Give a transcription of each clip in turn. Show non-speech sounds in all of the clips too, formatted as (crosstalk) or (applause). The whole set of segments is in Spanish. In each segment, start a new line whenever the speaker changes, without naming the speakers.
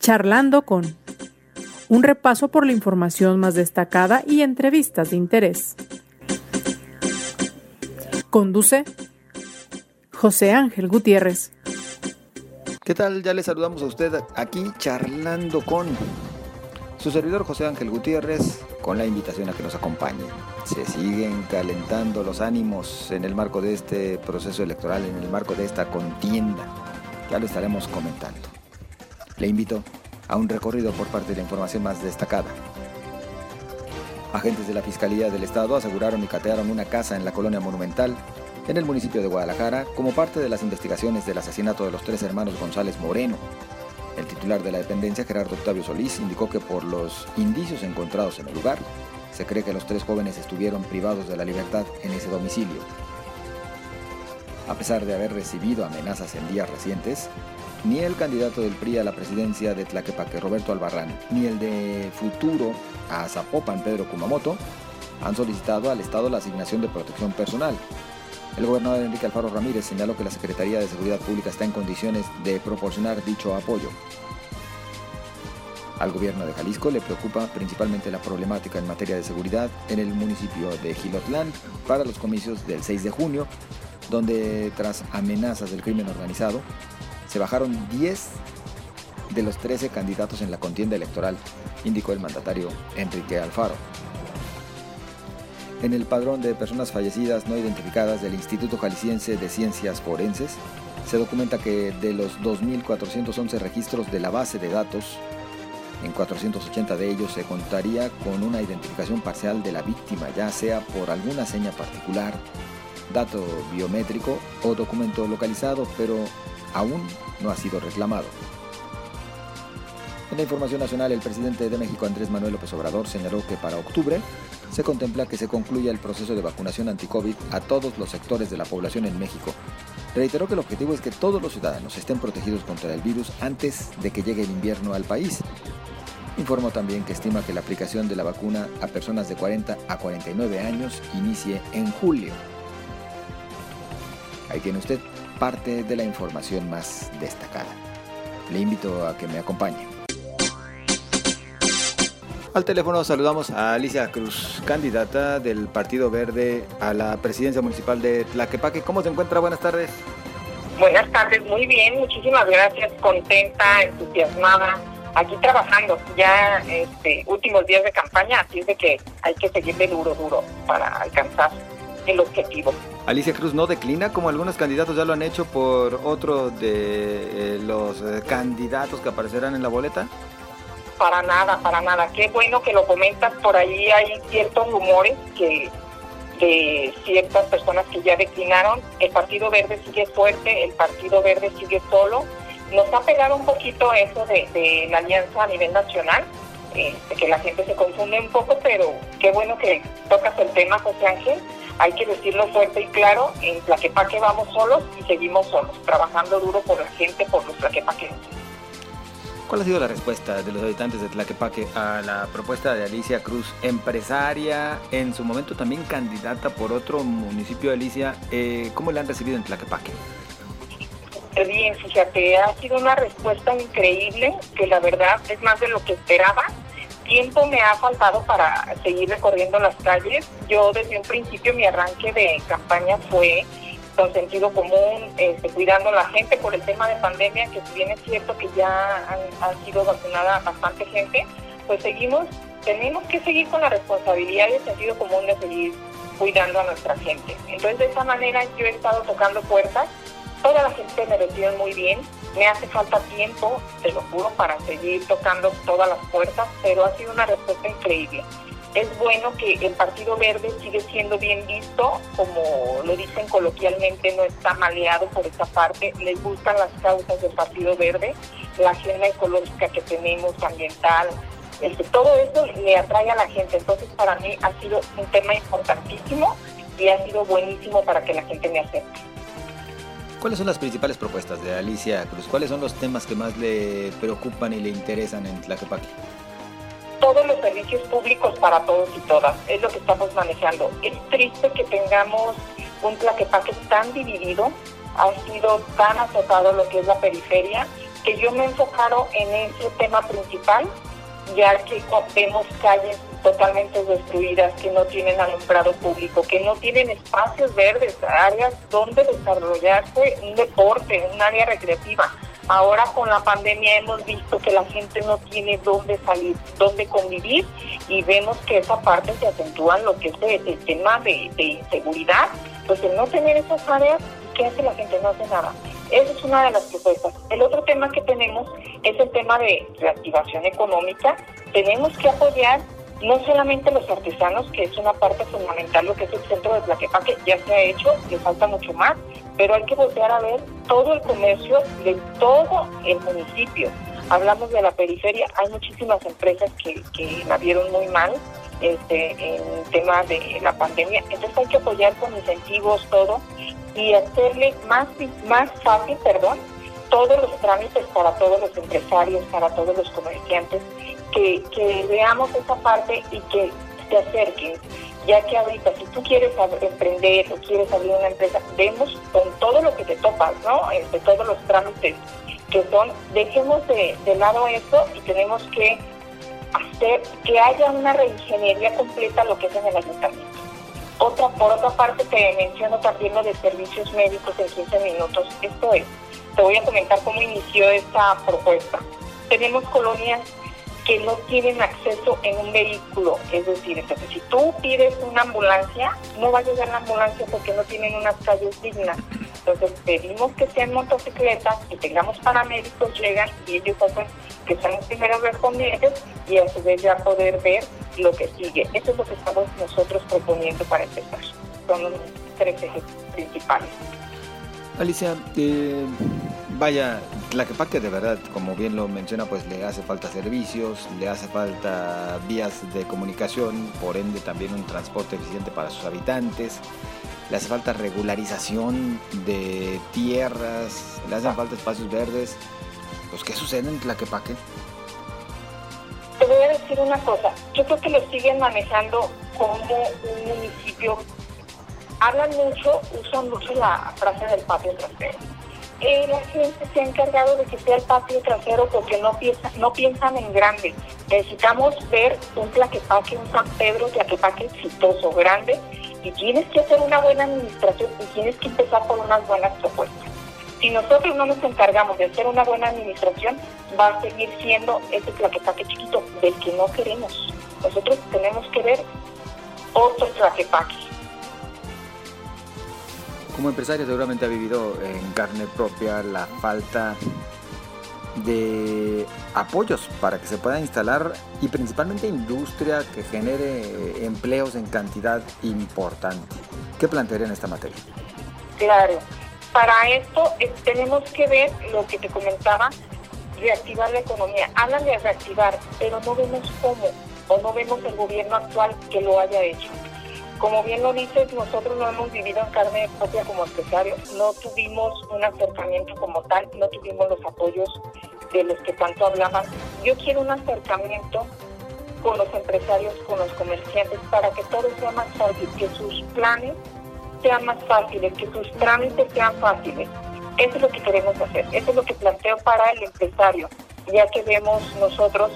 Charlando con un repaso por la información más destacada y entrevistas de interés. Conduce José Ángel Gutiérrez.
¿Qué tal? Ya le saludamos a usted aquí charlando con su servidor José Ángel Gutiérrez con la invitación a que nos acompañe. Se siguen calentando los ánimos en el marco de este proceso electoral, en el marco de esta contienda. Ya lo estaremos comentando. Le invito a un recorrido por parte de la información más destacada. Agentes de la Fiscalía del Estado aseguraron y catearon una casa en la colonia Monumental, en el municipio de Guadalajara, como parte de las investigaciones del asesinato de los tres hermanos González Moreno. El titular de la dependencia, Gerardo Octavio Solís, indicó que por los indicios encontrados en el lugar, se cree que los tres jóvenes estuvieron privados de la libertad en ese domicilio. A pesar de haber recibido amenazas en días recientes, ni el candidato del PRI a la presidencia de Tlaquepaque, Roberto Albarrán, ni el de futuro a Zapopan, Pedro Kumamoto, han solicitado al Estado la asignación de protección personal. El gobernador Enrique Alfaro Ramírez señaló que la Secretaría de Seguridad Pública está en condiciones de proporcionar dicho apoyo. Al gobierno de Jalisco le preocupa principalmente la problemática en materia de seguridad en el municipio de Gilotlán para los comicios del 6 de junio, donde tras amenazas del crimen organizado, se bajaron 10 de los 13 candidatos en la contienda electoral, indicó el mandatario Enrique Alfaro. En el padrón de personas fallecidas no identificadas del Instituto Jalisciense de Ciencias Forenses, se documenta que de los 2.411 registros de la base de datos, en 480 de ellos se contaría con una identificación parcial de la víctima, ya sea por alguna seña particular, dato biométrico o documento localizado, pero aún no ha sido reclamado. En la información nacional, el presidente de México, Andrés Manuel López Obrador, señaló que para octubre se contempla que se concluya el proceso de vacunación anti-COVID a todos los sectores de la población en México. Reiteró que el objetivo es que todos los ciudadanos estén protegidos contra el virus antes de que llegue el invierno al país. Informó también que estima que la aplicación de la vacuna a personas de 40 a 49 años inicie en julio. Ahí tiene usted parte de la información más destacada. Le invito a que me acompañe. Al teléfono saludamos a Alicia Cruz, candidata del Partido Verde a la presidencia municipal de Tlaquepaque. ¿Cómo se encuentra? Buenas tardes.
Buenas tardes, muy bien, muchísimas gracias, contenta, entusiasmada, aquí trabajando, ya este, últimos días de campaña, así es de que hay que seguirle duro, duro para alcanzar el objetivo.
Alicia Cruz no declina, como algunos candidatos ya lo han hecho por otro de eh, los eh, candidatos que aparecerán en la boleta.
Para nada, para nada. Qué bueno que lo comentas. Por ahí hay ciertos rumores que de ciertas personas que ya declinaron. El Partido Verde sigue fuerte, el Partido Verde sigue solo. Nos ha pegado un poquito eso de, de la alianza a nivel nacional, este, que la gente se confunde un poco, pero qué bueno que tocas el tema, José Ángel hay que decirlo fuerte y claro, en Tlaquepaque vamos solos y seguimos solos, trabajando duro por la gente, por los tlaquepaquenses.
¿Cuál ha sido la respuesta de los habitantes de Tlaquepaque a la propuesta de Alicia Cruz, empresaria, en su momento también candidata por otro municipio de Alicia? Eh, ¿Cómo la han recibido en Tlaquepaque?
Bien, fíjate, ha sido una respuesta increíble, que la verdad es más de lo que esperaba tiempo me ha faltado para seguir recorriendo las calles. Yo desde un principio mi arranque de campaña fue con sentido común, este, cuidando a la gente por el tema de pandemia, que si bien es cierto que ya han, sido vacunada bastante gente, pues seguimos, tenemos que seguir con la responsabilidad y el sentido común de seguir cuidando a nuestra gente. Entonces de esa manera yo he estado tocando puertas, toda la gente me recibe muy bien, me hace falta tiempo, te lo juro, para seguir tocando todas las puertas, pero ha sido una respuesta increíble. Es bueno que el Partido Verde sigue siendo bien visto, como lo dicen coloquialmente, no está maleado por esta parte. Les gustan las causas del Partido Verde, la agenda ecológica que tenemos, ambiental, todo eso le atrae a la gente. Entonces, para mí ha sido un tema importantísimo y ha sido buenísimo para que la gente me acepte.
¿Cuáles son las principales propuestas de Alicia Cruz? ¿Cuáles son los temas que más le preocupan y le interesan en Tlaquepaque?
Todos los servicios públicos para todos y todas, es lo que estamos manejando. Es triste que tengamos un Tlaquepaque tan dividido, ha sido tan azotado lo que es la periferia, que yo me he enfocado en ese tema principal, ya que vemos calles totalmente destruidas, que no tienen alumbrado público, que no tienen espacios verdes, áreas donde desarrollarse un deporte, un área recreativa. Ahora con la pandemia hemos visto que la gente no tiene dónde salir, dónde convivir y vemos que esa parte se acentúa en lo que es el, tema de, inseguridad. Pues el no tener esas áreas, ¿qué hace la gente? No hace nada. Esa es una de las propuestas. El otro tema que tenemos es el tema de reactivación económica. Tenemos que apoyar no solamente los artesanos, que es una parte fundamental, lo que es el centro de Tlaquepaque, ya se ha hecho, le falta mucho más, pero hay que voltear a ver todo el comercio de todo el municipio. Hablamos de la periferia, hay muchísimas empresas que, que la vieron muy mal este, en tema de la pandemia, entonces hay que apoyar con incentivos, todo, y hacerle más, más fácil, perdón, todos los trámites para todos los empresarios, para todos los comerciantes, que, que veamos esa parte y que se acerquen, ya que ahorita si tú quieres emprender o quieres abrir una empresa, vemos con todo lo que te topas, ¿no? De este, todos los trámites que son, dejemos de, de lado eso y tenemos que hacer que haya una reingeniería completa lo que es en el ayuntamiento. Otra, por otra parte, te menciono también lo de servicios médicos en 15 minutos. Esto es, te voy a comentar cómo inició esta propuesta. Tenemos colonias que no tienen acceso en un vehículo. Es decir, entonces si tú pides una ambulancia, no va a llegar la ambulancia porque no tienen unas calles dignas. Entonces pedimos que sean motocicletas, que tengamos paramédicos, llegan y ellos hacen que sean los primeros respondientes y a su vez ya poder ver lo que sigue. Eso es lo que estamos nosotros proponiendo para empezar. Son los tres ejes principales.
Alicia, eh, vaya, que de verdad, como bien lo menciona, pues le hace falta servicios, le hace falta vías de comunicación, por ende también un transporte eficiente para sus habitantes, le hace falta regularización de tierras, le hacen falta espacios verdes. Pues, ¿qué sucede en Tlaquepaque?
Te voy a decir una cosa, yo creo que lo siguen manejando como un municipio hablan mucho, usan mucho la frase del patio trasero. La gente se ha encargado de que sea el patio trasero porque no, piensa, no piensan en grande. Necesitamos ver un Tlaquepaque, un San Pedro Tlaquepaque exitoso, grande, y tienes que hacer una buena administración y tienes que empezar por unas buenas propuestas. Si nosotros no nos encargamos de hacer una buena administración, va a seguir siendo ese Tlaquepaque chiquito del que no queremos. Nosotros tenemos que ver otro Tlaquepaque
como empresario seguramente ha vivido en carne propia la falta de apoyos para que se pueda instalar y principalmente industria que genere empleos en cantidad importante. ¿Qué plantearía en esta materia?
Claro, para esto eh, tenemos que ver lo que te comentaba, reactivar la economía. Hablan de reactivar, pero no vemos cómo o no vemos el gobierno actual que lo haya hecho. Como bien lo dices, nosotros no hemos vivido en carne propia como empresarios, no tuvimos un acercamiento como tal, no tuvimos los apoyos de los que tanto hablaban. Yo quiero un acercamiento con los empresarios, con los comerciantes, para que todo sea más fácil, que sus planes sean más fáciles, que sus trámites sean fáciles. Eso es lo que queremos hacer, eso es lo que planteo para el empresario, ya que vemos nosotros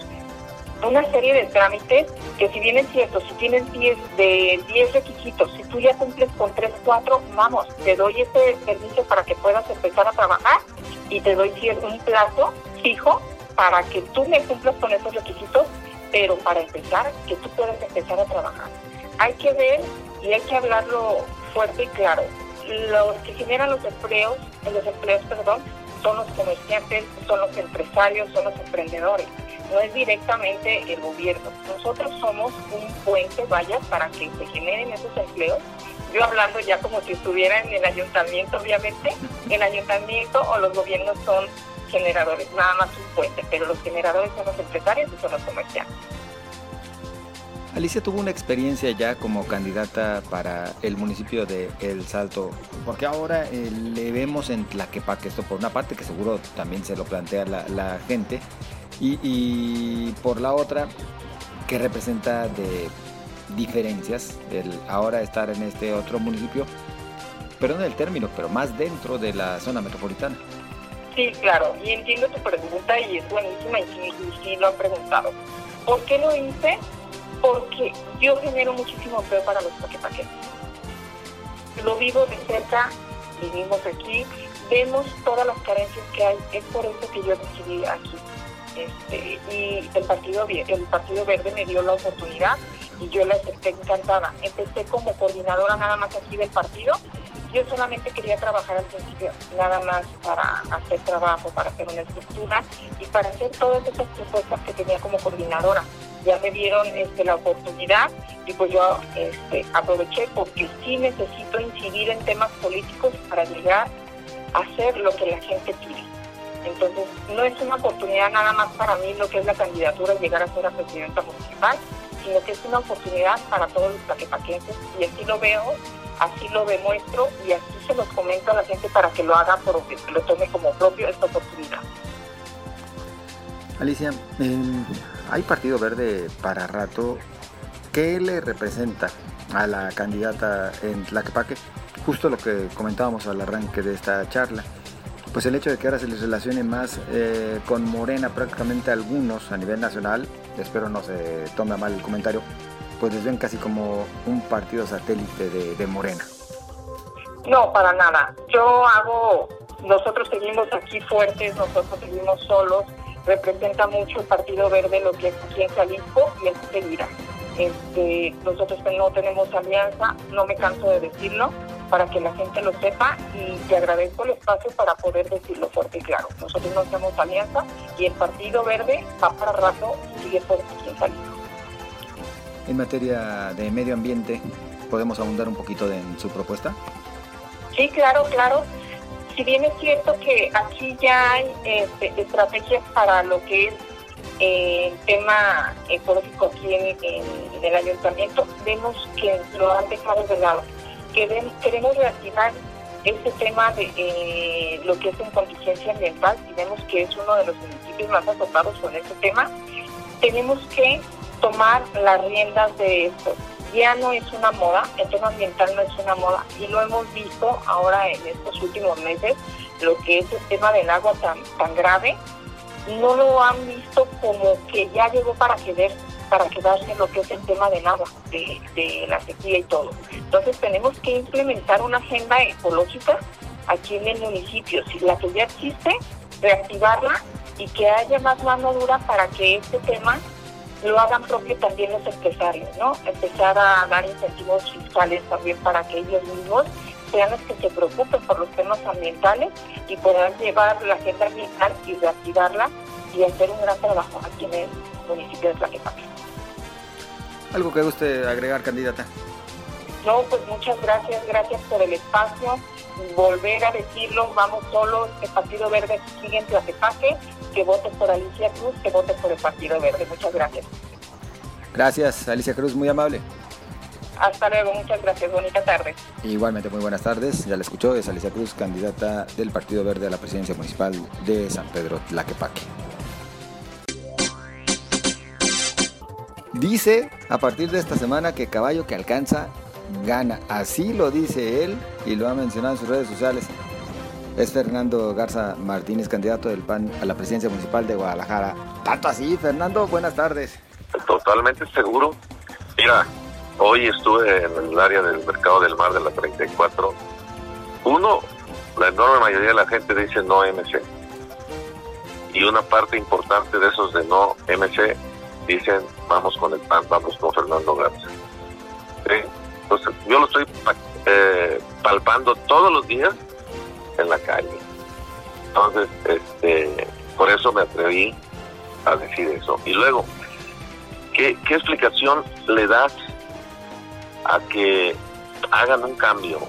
una serie de trámites que si bien es cierto, si tienes 10 de 10 requisitos, si tú ya cumples con 3, 4, vamos, te doy ese servicio para que puedas empezar a trabajar y te doy un plazo fijo para que tú me cumplas con esos requisitos, pero para empezar, que tú puedas empezar a trabajar. Hay que ver y hay que hablarlo fuerte y claro. Los que generan los empleos, los empleos, perdón, son los comerciantes, son los empresarios, son los emprendedores no es directamente el gobierno. Nosotros somos un puente, vaya, para que se generen esos empleos. Yo hablando ya como si estuviera en el ayuntamiento, obviamente, el ayuntamiento o los gobiernos son generadores, nada más un puente, pero los generadores son los empresarios y son los comerciantes.
Alicia tuvo una experiencia ya como candidata para el municipio de El Salto, porque ahora eh, le vemos en Tlaquepaque, esto por una parte que seguro también se lo plantea la, la gente, y, por la otra, que representa de diferencias el ahora estar en este otro municipio, perdón el término, pero más dentro de la zona metropolitana.
Sí, claro, y entiendo tu pregunta y es buenísima y sí, sí lo han preguntado. ¿Por qué lo hice? Porque yo genero muchísimo empleo para los paquepaquetes. Lo vivo de cerca, vivimos aquí, vemos todas las carencias que hay, es por eso que yo decidí aquí. Este, y el partido, el partido Verde me dio la oportunidad y yo la acepté encantada. Empecé como coordinadora nada más aquí del partido yo solamente quería trabajar al principio, nada más para hacer trabajo, para hacer una estructura y para hacer todas esas propuestas que tenía como coordinadora. Ya me dieron este, la oportunidad y pues yo este, aproveché porque sí necesito incidir en temas políticos para llegar a hacer lo que la gente pide. Entonces, no es una oportunidad nada más para mí lo que es la candidatura, llegar a ser la presidenta municipal, sino que es una oportunidad para todos los plaquepaquenses y así lo veo así lo demuestro y así se los comento a la gente para que lo haga, porque lo tome como propio esta oportunidad.
Alicia, hay Partido Verde para rato. ¿Qué le representa a la candidata en Tlaquepaque? Justo lo que comentábamos al arranque de esta charla. Pues el hecho de que ahora se les relacione más eh, con Morena, prácticamente algunos a nivel nacional, espero no se tome mal el comentario, pues les ven casi como un partido satélite de, Morena.
No, para nada. Yo hago, nosotros seguimos aquí fuertes, nosotros seguimos solos, representa mucho el Partido Verde lo que es aquí en Jalisco y en seguirá. Este, nosotros no tenemos alianza, no me canso de decirlo, para que la gente lo sepa y te agradezco el espacio para poder decirlo fuerte y claro. Nosotros no tenemos alianza y el Partido Verde va para rato y sigue fuerte aquí en Jalisco
en materia de medio ambiente, ¿podemos abundar un poquito en su propuesta?
Sí, claro, claro. Si bien es cierto que aquí ya hay este, estrategias para lo que es eh, el tema ecológico aquí en, el ayuntamiento, vemos que lo han dejado de lado. Queremos reactivar este tema de eh, lo que es en contingencia ambiental y vemos que es uno de los municipios más azotados con este tema. Tenemos que tomar las riendas de esto. Ya no es una moda, el tema ambiental no es una moda y lo hemos visto ahora en estos últimos meses, lo que es el tema del agua tan, tan grave, no lo han visto como que ya llegó para quedarse, para quedarse lo que es el tema del agua, de, la sequía y todo. Entonces tenemos que implementar una agenda ecológica aquí en el municipio, si la que ya existe, reactivarla y que haya más mano dura para que este tema lo hagan propio también los empresarios, ¿no? Empezar a dar incentivos fiscales también para que ellos mismos sean los que se preocupen por los temas ambientales y puedan llevar la agenda ambiental y reactivarla y hacer un gran trabajo aquí en el municipio de Tlaquepaque.
¿Algo que guste agregar, candidata?
No, pues muchas gracias, gracias por el espacio. Volver a decirlo, vamos solos, el Partido Verde sigue en Tlaquepaque que voten por Alicia Cruz, que voten por el Partido Verde. Muchas gracias.
Gracias, Alicia Cruz, muy amable.
Hasta luego, muchas gracias, bonita tarde.
Igualmente, muy buenas tardes. Ya la escuchó, es Alicia Cruz, candidata del Partido Verde a la presidencia municipal de San Pedro Tlaquepaque. Dice a partir de esta semana que caballo que alcanza gana. Así lo dice él y lo ha mencionado en sus redes sociales es Fernando Garza Martínez, candidato del PAN a la presidencia municipal de Guadalajara. Tanto así, Fernando, buenas tardes.
Totalmente seguro. Mira, hoy estuve en el área del mercado del mar de la 34. Uno, la enorme mayoría de la gente dice no MC. Y una parte importante de esos de no MC dicen vamos con el PAN, vamos con Fernando Garza. Entonces, yo lo estoy eh, palpando todos los días en la calle. Entonces, este, por eso me atreví a decir eso. Y luego, ¿qué, qué explicación le das a que hagan un cambio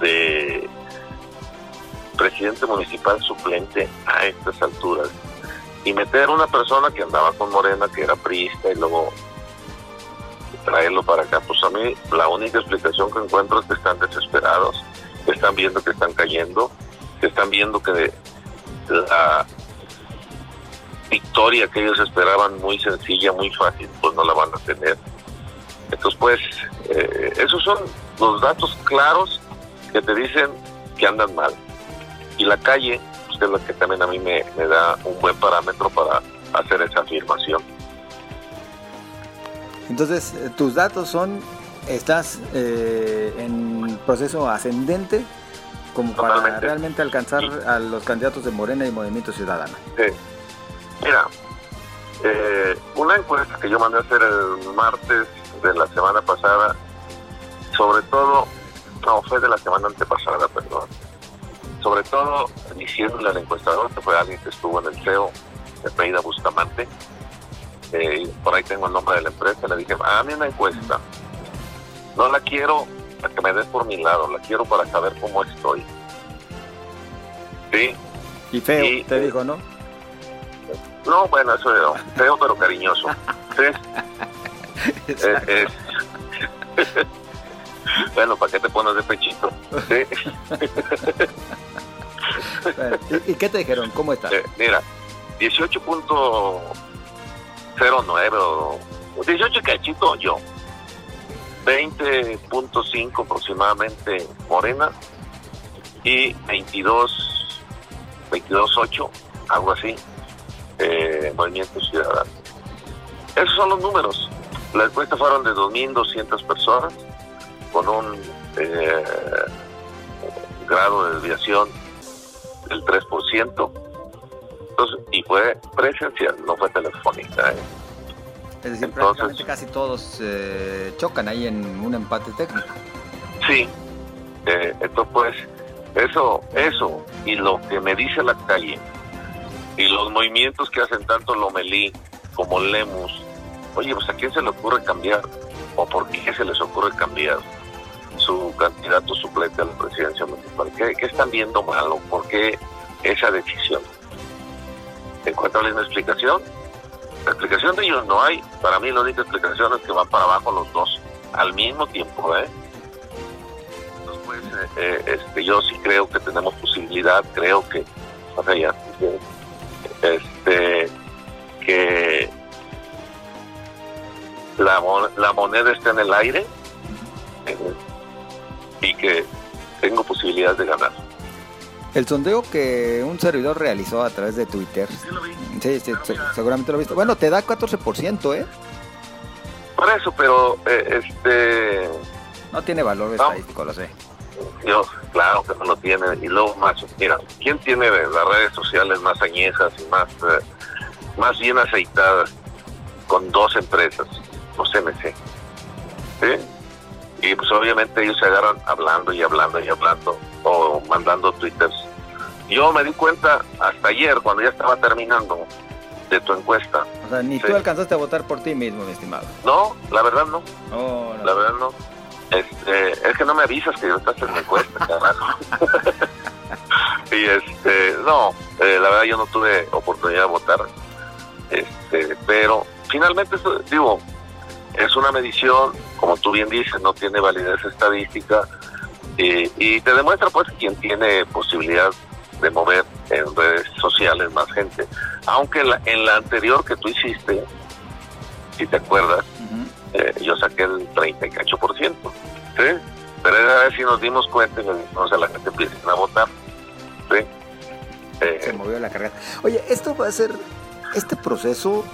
de presidente municipal suplente a estas alturas y meter una persona que andaba con Morena, que era priista, y luego traerlo para acá? Pues a mí la única explicación que encuentro es que están desesperados están viendo que están cayendo, están viendo que la victoria que ellos esperaban muy sencilla, muy fácil, pues no la van a tener. Entonces, pues, eh, esos son los datos claros que te dicen que andan mal. Y la calle, que es lo que también a mí me, da un buen parámetro para hacer esa afirmación.
Entonces, eh, tus datos son, estás eh, en proceso ascendente como para realmente alcanzar a los candidatos de Morena y Movimiento Ciudadano.
Sí. Mira, eh, una encuesta que yo mandé a hacer el martes de la semana pasada, sobre todo, no, fue de la semana antepasada, perdón, sobre todo diciéndole al encuestador, que fue alguien que estuvo en el CEO, de Peida Bustamante, eh, por ahí tengo el nombre de la empresa, le dije, a mí una encuesta, no la quiero para que me des por mi lado, la quiero para saber cómo estoy. Sí.
Y feo, te dijo, ¿no?
No, bueno, eso es feo pero cariñoso. ¿Sí? (laughs) Eh, (laughs) (laughs) bueno, ¿para qué te pones de pechito? ¿Sí? (laughs)
¿Y, qué te dijeron? ¿Cómo estás?
Eh, mira, 18.09 18 cachito yo. 20.5 aproximadamente Morena y 22 22.8 algo así eh, Movimiento Ciudadano esos son los números la encuesta fueron de 2.200 personas con un eh, grado de desviación del 3%. Entonces, y fue presencial, no fue telefónica. ¿eh?
Es decir, prácticamente casi todos eh, chocan ahí en un empate técnico.
Sí, entonces pues eso, eso y lo que me dice la calle y los movimientos que hacen tanto Lomelí como Lemus Oye, pues a quién se le ocurre cambiar o por qué se les ocurre cambiar su candidato suplente a la presidencia municipal. ¿Qué, están viendo malo? ¿Por qué esa decisión? ¿Encuentran una explicación? La explicación de ellos no hay. Para mí la única explicación es que van para abajo los dos al mismo tiempo, ¿eh? Pues, eh, eh, este, yo sí creo que tenemos posibilidad, creo que, sea, ya, este, que la, la moneda está en el aire y que tengo posibilidad de ganar.
El sondeo que un servidor realizó a través de Twitter, sí, sí, seguramente lo he visto. Bueno, te da 14%, ¿eh?
Por eso, pero eh, este...
No tiene valor estadístico, lo sé.
Yo, claro que no lo tiene. Y luego más, mira, ¿quién tiene las redes sociales más añejas y más, eh, más bien aceitadas con dos empresas? los MC. ¿sí? Y pues obviamente ellos se agarran hablando y hablando y hablando o mandando twitters. Yo me di cuenta hasta ayer, cuando ya estaba terminando, de tu encuesta.
O sea, ni tú alcanzaste a votar por ti mismo, mi estimado.
No, la verdad no. Oh, la verdad no. Este, es que no me avisas que yo estás en la encuesta, carajo. (laughs) y este, no, eh, la verdad yo no tuve oportunidad de votar. Este, pero finalmente, digo, es una medición, como tú bien dices, no tiene validez estadística y te demuestra pues quién tiene posibilidad de mover en redes sociales más gente. Aunque en la anterior que tú hiciste, si te acuerdas, eh, yo saqué el 38%, ¿sí? Pero a ver si nos dimos cuenta y nos a la gente empieza a votar, ¿sí?
Se movió la carrera. Oye, esto va a ser, este proceso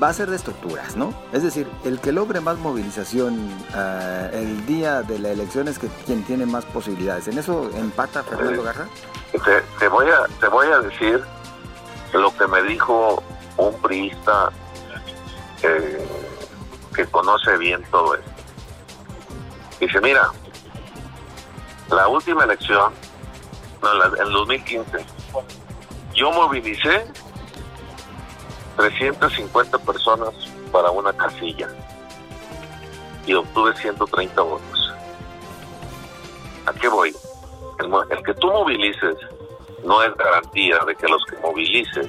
va a ser de estructuras, ¿no? Es decir, el que logre más movilización eh, el día de la elección es que quien tiene más posibilidades. ¿En eso empata Fernando Garra?
Te, voy a, te voy a decir lo que me dijo un priista eh, que conoce bien todo esto. Dice, mira, la última elección, en el 2015, yo movilicé 350 personas para una casilla y obtuve 130 votos. ¿A qué voy? El, que tú movilices no es garantía de que los que movilices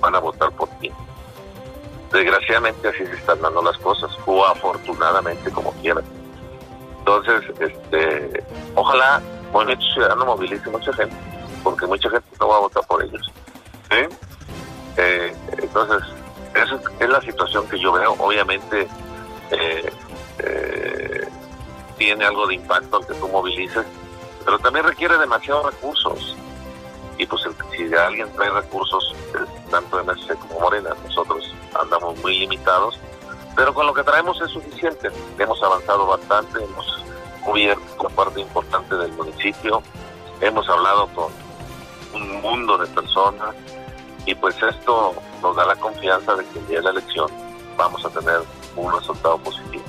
van a votar por ti. Desgraciadamente así se están dando las cosas, o afortunadamente como quieran. Entonces, este, ojalá Movimiento Ciudadano movilice mucha gente, porque mucha gente no va a votar por ellos. ¿sí? Eh, entonces, esa es la situación que yo veo. Obviamente, eh, eh, tiene algo de impacto que tú movilices, pero también requiere demasiados recursos. Y pues si alguien trae recursos, tanto MSC como Morena, nosotros andamos muy limitados, pero con lo que traemos es suficiente. Hemos avanzado bastante, hemos cubierto parte importante del municipio, hemos hablado con un mundo de personas y pues esto nos da la confianza de que el día de la elección vamos a tener un resultado positivo.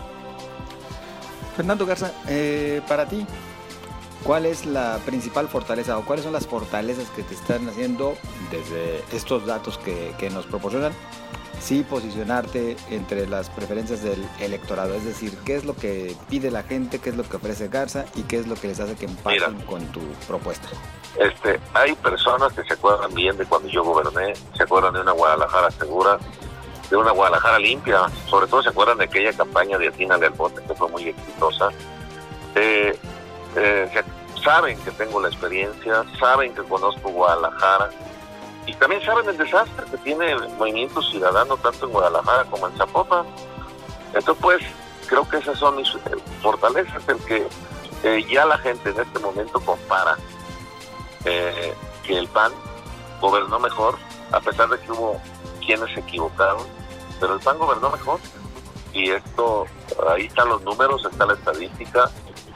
Fernando Garza, eh, para ti, ¿cuál es la principal fortaleza o cuáles son las fortalezas que te están haciendo desde estos datos que, que nos proporcionan? Sí, posicionarte entre las preferencias del electorado, es decir, qué es lo que pide la gente, qué es lo que ofrece Garza y qué es lo que les hace que empaten con tu propuesta.
Este, hay personas que se acuerdan bien de cuando yo goberné, se acuerdan de una Guadalajara segura, de una Guadalajara limpia, sobre todo se acuerdan de aquella campaña de Atina del Bote que fue muy exitosa. Eh, eh, saben que tengo la experiencia, saben que conozco Guadalajara y también saben el desastre que tiene el movimiento ciudadano tanto en Guadalajara como en Zapopan. Entonces, pues, creo que esas son mis eh, fortalezas, el que ya la gente en este momento compara eh, que el PAN gobernó mejor, a pesar de que hubo quienes se equivocaron, pero el PAN gobernó mejor. Y esto, ahí están los números, está la estadística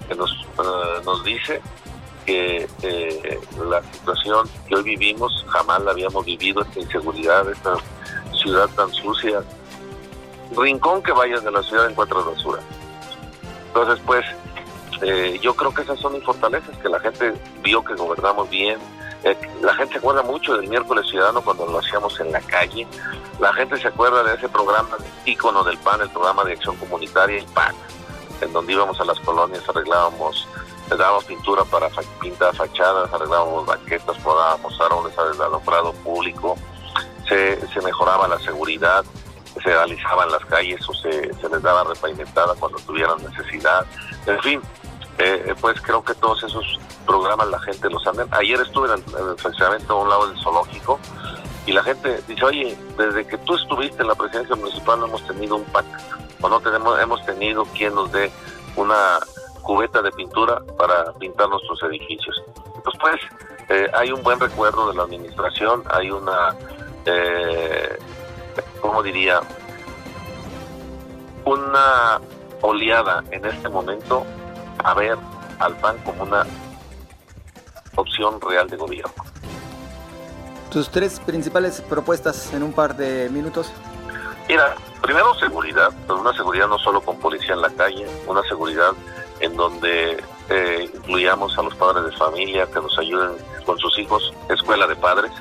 que nos, eh, nos dice que eh, la situación que hoy vivimos jamás la habíamos vivido, esta inseguridad, esta ciudad tan sucia. Rincón que vayas de la ciudad encuentras basura. Entonces, pues, eh, yo creo que esas son mis fortalezas, que la gente vio que gobernamos bien. Eh, la gente se acuerda mucho del miércoles ciudadano cuando lo hacíamos en la calle. La gente se acuerda de ese programa ícono del PAN, el programa de acción comunitaria, el PAN, en donde íbamos a las colonias, arreglábamos, le dábamos pintura para pintar fachadas, arreglábamos banquetas, podábamos árboles al alumbrado público, se, se mejoraba la seguridad, se realizaban las calles o se, les daba repavimentada cuando tuvieran necesidad. En fin, eh, pues creo que todos esos programas la gente los anda. Ayer estuve en el, funcionamiento a un lado del zoológico y la gente dice, oye, desde que tú estuviste en la presidencia municipal no hemos tenido un PAC o no tenemos, hemos tenido quien nos dé una cubeta de pintura para pintar nuestros edificios. Entonces, pues, eh, hay un buen recuerdo de la administración, hay una, eh, ¿cómo diría? Una oleada en este momento a ver al PAN como una opción real de gobierno.
Tus tres principales propuestas en un par de minutos.
Mira, primero seguridad, pero una seguridad no solo con policía en la calle, una seguridad en donde eh, incluyamos a los padres de familia que nos ayuden con sus hijos, escuela de padres,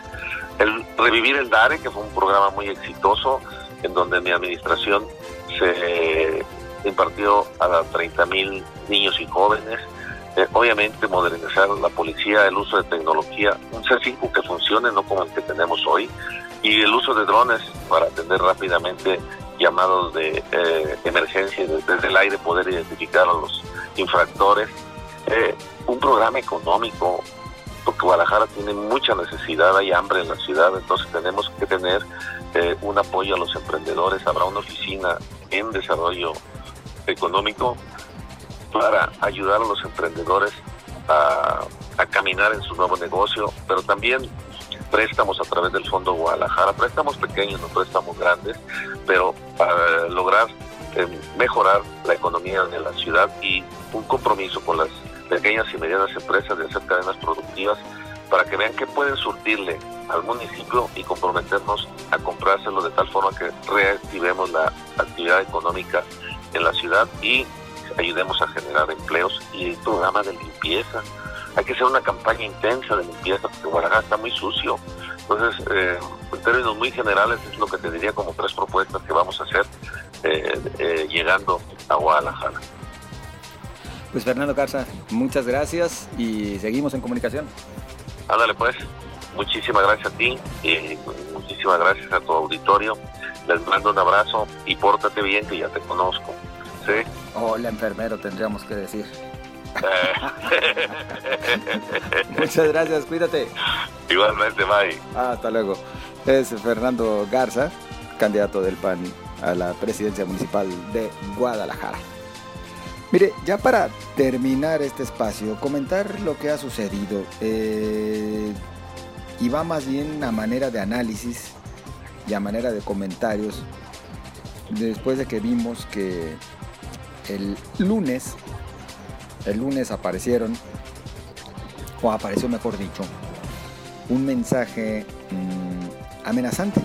el revivir el DARE, que fue un programa muy exitoso, en donde mi administración se impartió a 30 mil niños y jóvenes. Eh, obviamente modernizar la policía, el uso de tecnología, un C5 que funcione, no como el que tenemos hoy, y el uso de drones para atender rápidamente llamados de eh, emergencia desde el aire, poder identificar a los infractores. Eh, un programa económico, porque Guadalajara tiene mucha necesidad, hay hambre en la ciudad, entonces tenemos que tener un apoyo a los emprendedores. Habrá una oficina en desarrollo económico para ayudar a los emprendedores a, caminar en su nuevo negocio, pero también préstamos a través del Fondo Guadalajara, préstamos pequeños, no préstamos grandes, pero para lograr eh, mejorar la economía de la ciudad y un compromiso con las pequeñas y medianas empresas de hacer cadenas productivas para que vean que pueden surtirle al municipio y comprometernos a comprárselo de tal forma que reactivemos la actividad económica en la ciudad y ayudemos a generar empleos y programas de limpieza. Hay que hacer una campaña intensa de limpieza porque Guadalajara está muy sucio. Entonces, eh, en términos muy generales, es lo que te diría como tres propuestas que vamos a hacer eh, eh, llegando a Guadalajara.
Pues Fernando Garza, muchas gracias y seguimos en comunicación.
Ándale pues, muchísimas gracias a ti y muchísimas gracias a tu auditorio. Les mando un abrazo y pórtate bien que ya te conozco. ¿Sí?
Hola enfermero tendríamos que decir. (laughs) Muchas gracias, cuídate.
Igualmente, bye.
hasta luego. Es Fernando Garza, candidato del PAN a la presidencia municipal de Guadalajara. Mire, ya para terminar este espacio, comentar lo que ha sucedido. Eh, y va más bien a manera de análisis y a manera de comentarios después de que vimos que el lunes, el lunes aparecieron, o apareció mejor dicho, un mensaje mm, amenazante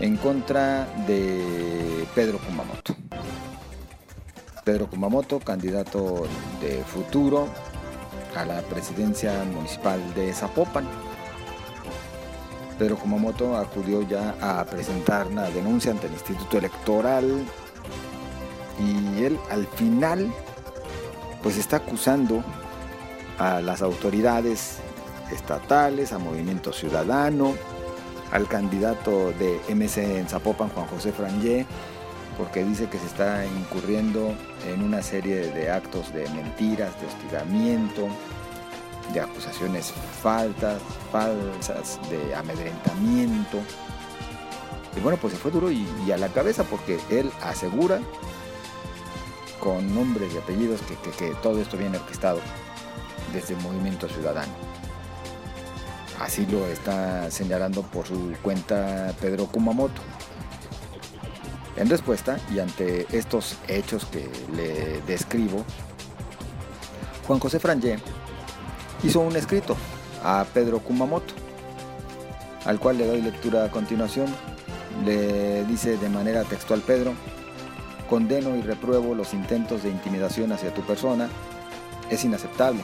en contra de Pedro Kumamoto. Pedro Kumamoto, candidato de futuro a la presidencia municipal de Zapopan. Pedro Kumamoto acudió ya a presentar una denuncia ante el Instituto Electoral y él al final pues está acusando a las autoridades estatales, a Movimiento Ciudadano, al candidato de MC en Zapopan, Juan José Frangé, porque dice que se está incurriendo en una serie de actos de mentiras, de hostigamiento, de acusaciones faltas, falsas, de amedrentamiento. Y bueno, pues se fue duro y, a la cabeza porque él asegura con nombres y apellidos que, que todo esto viene orquestado desde el movimiento ciudadano. Así lo está señalando por su cuenta Pedro Kumamoto. En respuesta y ante estos hechos que le describo, Juan José Frangé hizo un escrito a Pedro Kumamoto, al cual le doy lectura a continuación. Le dice de manera textual Pedro, condeno y repruebo los intentos de intimidación hacia tu persona. Es inaceptable.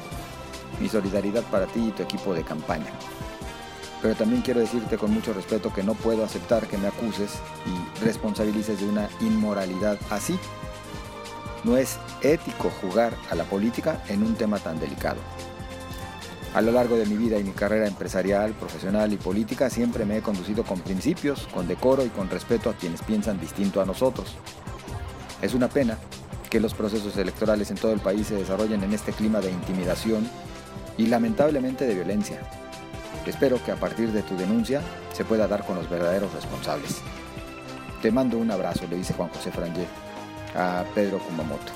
Mi solidaridad para ti y tu equipo de campaña. Pero también quiero decirte con mucho respeto que no puedo aceptar que me acuses y responsabilices de una inmoralidad así. No es ético jugar a la política en un tema tan delicado. A lo largo de mi vida y mi carrera empresarial, profesional y política siempre me he conducido con principios, con decoro y con respeto a quienes piensan distinto a nosotros. Es una pena que los procesos electorales en todo el país se desarrollen en este clima de intimidación y lamentablemente de violencia. Espero que a partir de tu denuncia se pueda dar con los verdaderos responsables. Te mando un abrazo, le dice Juan José Frangé a Pedro Kumamoto.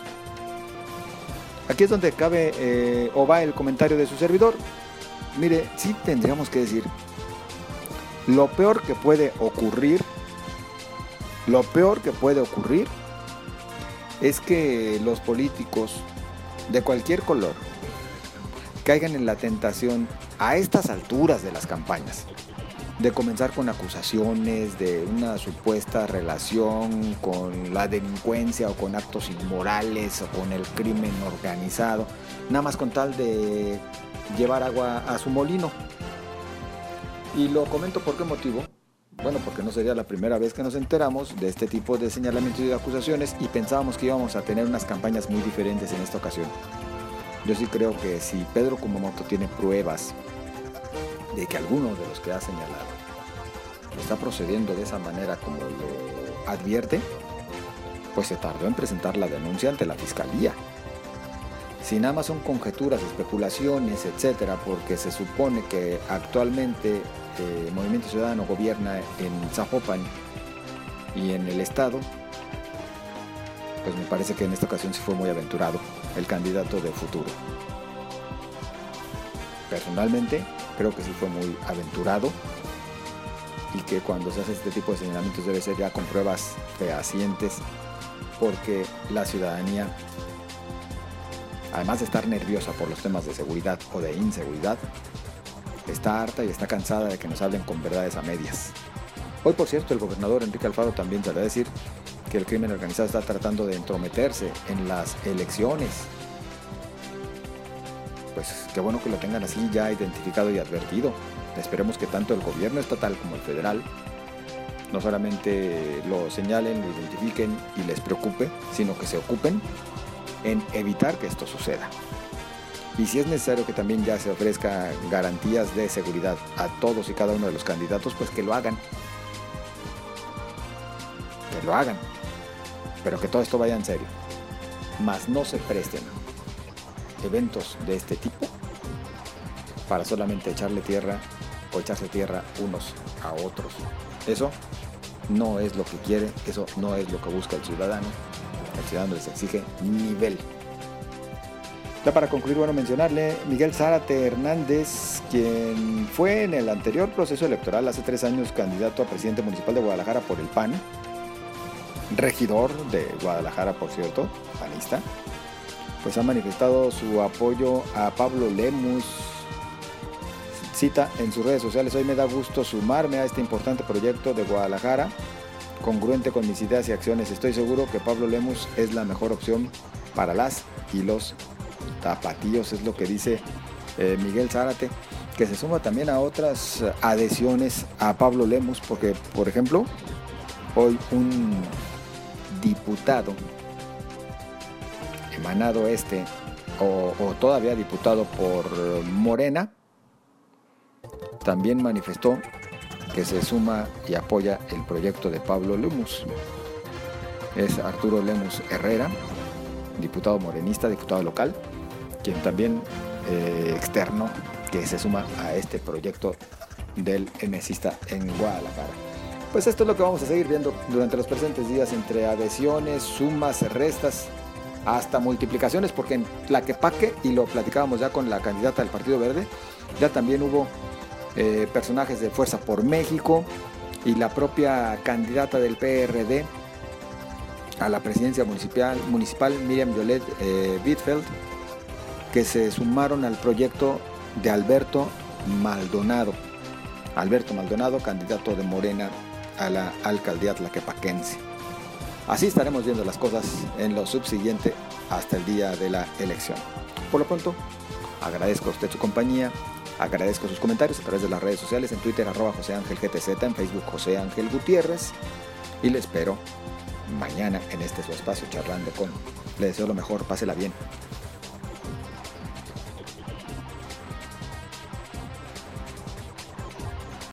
Aquí es donde cabe eh, o va el comentario de su servidor. Mire, sí tendríamos que decir, lo peor que puede ocurrir, lo peor que puede ocurrir es que los políticos de cualquier color caigan en la tentación a estas alturas de las campañas, de comenzar con acusaciones de una supuesta relación con la delincuencia o con actos inmorales o con el crimen organizado, nada más con tal de llevar agua a su molino. Y lo comento por qué motivo. Bueno, porque no sería la primera vez que nos enteramos de este tipo de señalamientos y de acusaciones y pensábamos que íbamos a tener unas campañas muy diferentes en esta ocasión. Yo sí creo que si Pedro Kumamoto tiene pruebas de que alguno de los que ha señalado está procediendo de esa manera como lo advierte, pues se tardó en presentar la denuncia ante la fiscalía. Si nada más son conjeturas, especulaciones, etcétera, porque se supone que actualmente eh, Movimiento Ciudadano gobierna en Zapopan y en el Estado, pues me parece que en esta ocasión sí fue muy aventurado el candidato de futuro. Personalmente, creo que sí fue muy aventurado y que cuando se hace este tipo de señalamientos debe ser ya con pruebas fehacientes porque la ciudadanía, además de estar nerviosa por los temas de seguridad o de inseguridad, está harta y está cansada de que nos hablen con verdades a medias. Hoy, por cierto, el gobernador Enrique Alfaro también se a decir que el crimen organizado está tratando de entrometerse en las elecciones pues qué bueno que lo tengan así ya identificado y advertido. Esperemos que tanto el gobierno estatal como el federal no solamente lo señalen, lo identifiquen y les preocupe, sino que se ocupen en evitar que esto suceda. Y si es necesario que también ya se ofrezca garantías de seguridad a todos y cada uno de los candidatos, pues que lo hagan. Que lo hagan. Pero que todo esto vaya en serio. Más no se presten eventos de este tipo para solamente echarle tierra o echarse tierra unos a otros. Eso no es lo que quiere, eso no es lo que busca el ciudadano. El ciudadano les exige nivel. Ya para concluir, bueno, mencionarle Miguel Zárate Hernández, quien fue en el anterior proceso electoral hace tres años candidato a presidente municipal de Guadalajara por el PAN, regidor de Guadalajara, por cierto, panista, pues ha manifestado su apoyo a Pablo Lemus. Cita en sus redes sociales, hoy me da gusto sumarme a este importante proyecto de Guadalajara, congruente con mis ideas y acciones. Estoy seguro que Pablo Lemus es la mejor opción para las y los tapatíos, es lo que dice eh, Miguel Zárate, que se suma también a otras adhesiones a Pablo Lemus, porque, por ejemplo, hoy un diputado emanado este, o, todavía diputado por Morena, también manifestó que se suma y apoya el proyecto de Pablo Lemus. Es Arturo Lemus Herrera, diputado morenista, diputado local, quien también eh, externo que se suma a este proyecto del MSista en Guadalajara. Pues esto es lo que vamos a seguir viendo durante los presentes días entre adhesiones, sumas, restas, hasta multiplicaciones, porque en Tlaquepaque, y lo platicábamos ya con la candidata del Partido Verde, ya también hubo eh, personajes de Fuerza por México y la propia candidata del PRD a la presidencia municipal, municipal Miriam Violet eh, Bitfeld, que se sumaron al proyecto de Alberto Maldonado. Alberto Maldonado, candidato de Morena a la alcaldía tlaquepaquense. Así estaremos viendo las cosas en lo subsiguiente hasta el día de la elección. Por lo pronto, agradezco a usted su compañía, agradezco sus comentarios a través de las redes sociales, en Twitter arroba José Ángel GTZ, en Facebook José Ángel Gutiérrez y le espero mañana en este su espacio charlando con. Le deseo lo mejor, pásela bien.